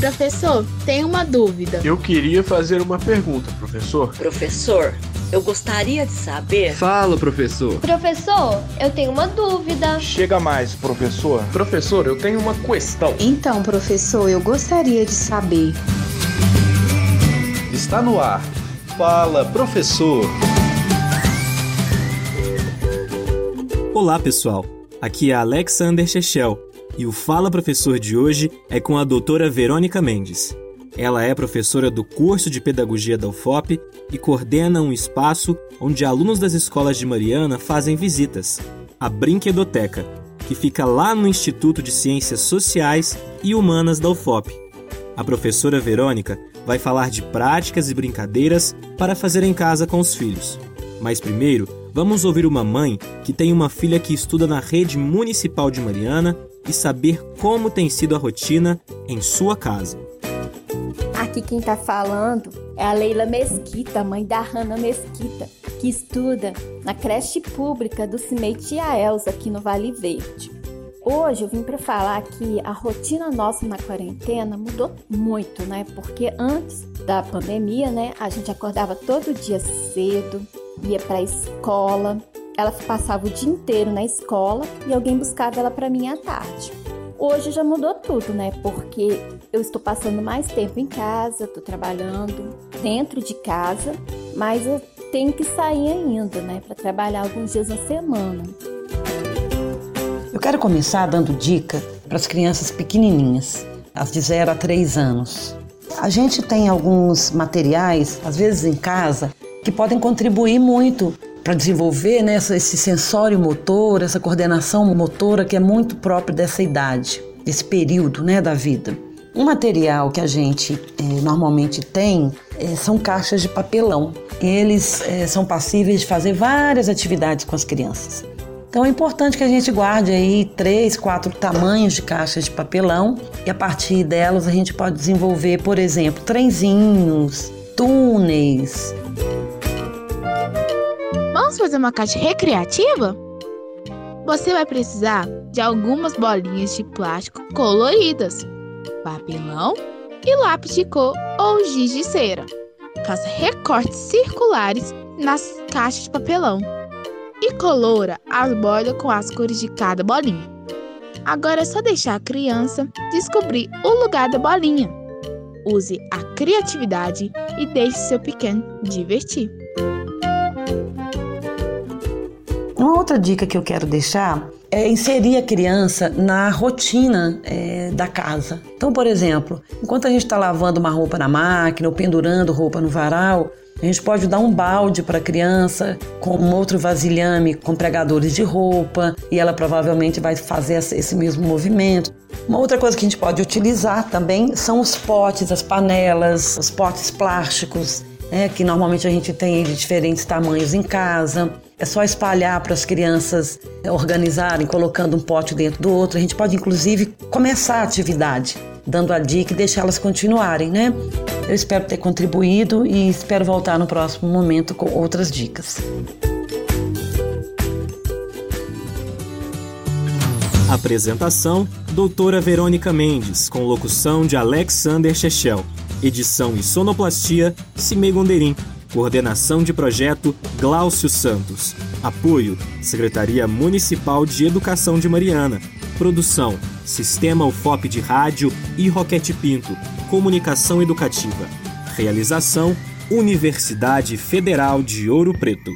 Professor, tenho uma dúvida. Eu queria fazer uma pergunta, professor. Professor, eu gostaria de saber. Fala, professor. Professor, eu tenho uma dúvida. Chega mais, professor. Professor, eu tenho uma questão. Então, professor, eu gostaria de saber. Está no ar. Fala, professor. Olá, pessoal. Aqui é Alexander Chechel e o Fala Professor de hoje é com a doutora Verônica Mendes. Ela é professora do curso de Pedagogia da UFOP e coordena um espaço onde alunos das escolas de Mariana fazem visitas, a Brinquedoteca, que fica lá no Instituto de Ciências Sociais e Humanas da UFOP. A professora Verônica vai falar de práticas e brincadeiras para fazer em casa com os filhos. Mas primeiro, vamos ouvir uma mãe que tem uma filha que estuda na rede municipal de Mariana e saber como tem sido a rotina em sua casa. Aqui quem está falando é a Leila Mesquita, mãe da Hanna Mesquita, que estuda na creche pública do Cimei Tia Elza, aqui no Vale Verde. Hoje eu vim para falar que a rotina nossa na quarentena mudou muito, né? Porque antes da pandemia, né, a gente acordava todo dia cedo, ia para a escola, ela passava o dia inteiro na escola e alguém buscava ela para mim à tarde. Hoje já mudou tudo, né? Porque eu estou passando mais tempo em casa, estou trabalhando dentro de casa, mas eu tenho que sair ainda, né, para trabalhar alguns dias na semana. Eu quero começar dando dica para as crianças pequenininhas, as de 0 a 3 anos. A gente tem alguns materiais, às vezes em casa, que podem contribuir muito para desenvolver né, esse sensório motor, essa coordenação motora que é muito próprio dessa idade, desse período né, da vida. Um material que a gente é, normalmente tem é, são caixas de papelão. Eles é, são passíveis de fazer várias atividades com as crianças. Então é importante que a gente guarde aí três, quatro tamanhos de caixas de papelão e a partir delas a gente pode desenvolver, por exemplo, trenzinhos, túneis, Vamos fazer uma caixa recreativa? Você vai precisar de algumas bolinhas de plástico coloridas, papelão e lápis de cor ou giz de cera. Faça recortes circulares nas caixas de papelão e colora as bolas com as cores de cada bolinha. Agora é só deixar a criança descobrir o lugar da bolinha. Use a criatividade e deixe seu pequeno divertir. Uma outra dica que eu quero deixar é inserir a criança na rotina é, da casa. Então, por exemplo, enquanto a gente está lavando uma roupa na máquina ou pendurando roupa no varal, a gente pode dar um balde para a criança com um outro vasilhame com pregadores de roupa e ela provavelmente vai fazer esse mesmo movimento. Uma outra coisa que a gente pode utilizar também são os potes, as panelas, os potes plásticos, né, que normalmente a gente tem de diferentes tamanhos em casa. É só espalhar para as crianças organizarem, colocando um pote dentro do outro. A gente pode, inclusive, começar a atividade, dando a dica e deixar elas continuarem, né? Eu espero ter contribuído e espero voltar no próximo momento com outras dicas. Apresentação: Doutora Verônica Mendes, com locução de Alexander Chechel. Edição e sonoplastia: Cimei Gonderim. Coordenação de projeto Gláucio Santos. Apoio Secretaria Municipal de Educação de Mariana. Produção Sistema UFOP de Rádio e Roquete Pinto. Comunicação Educativa. Realização Universidade Federal de Ouro Preto.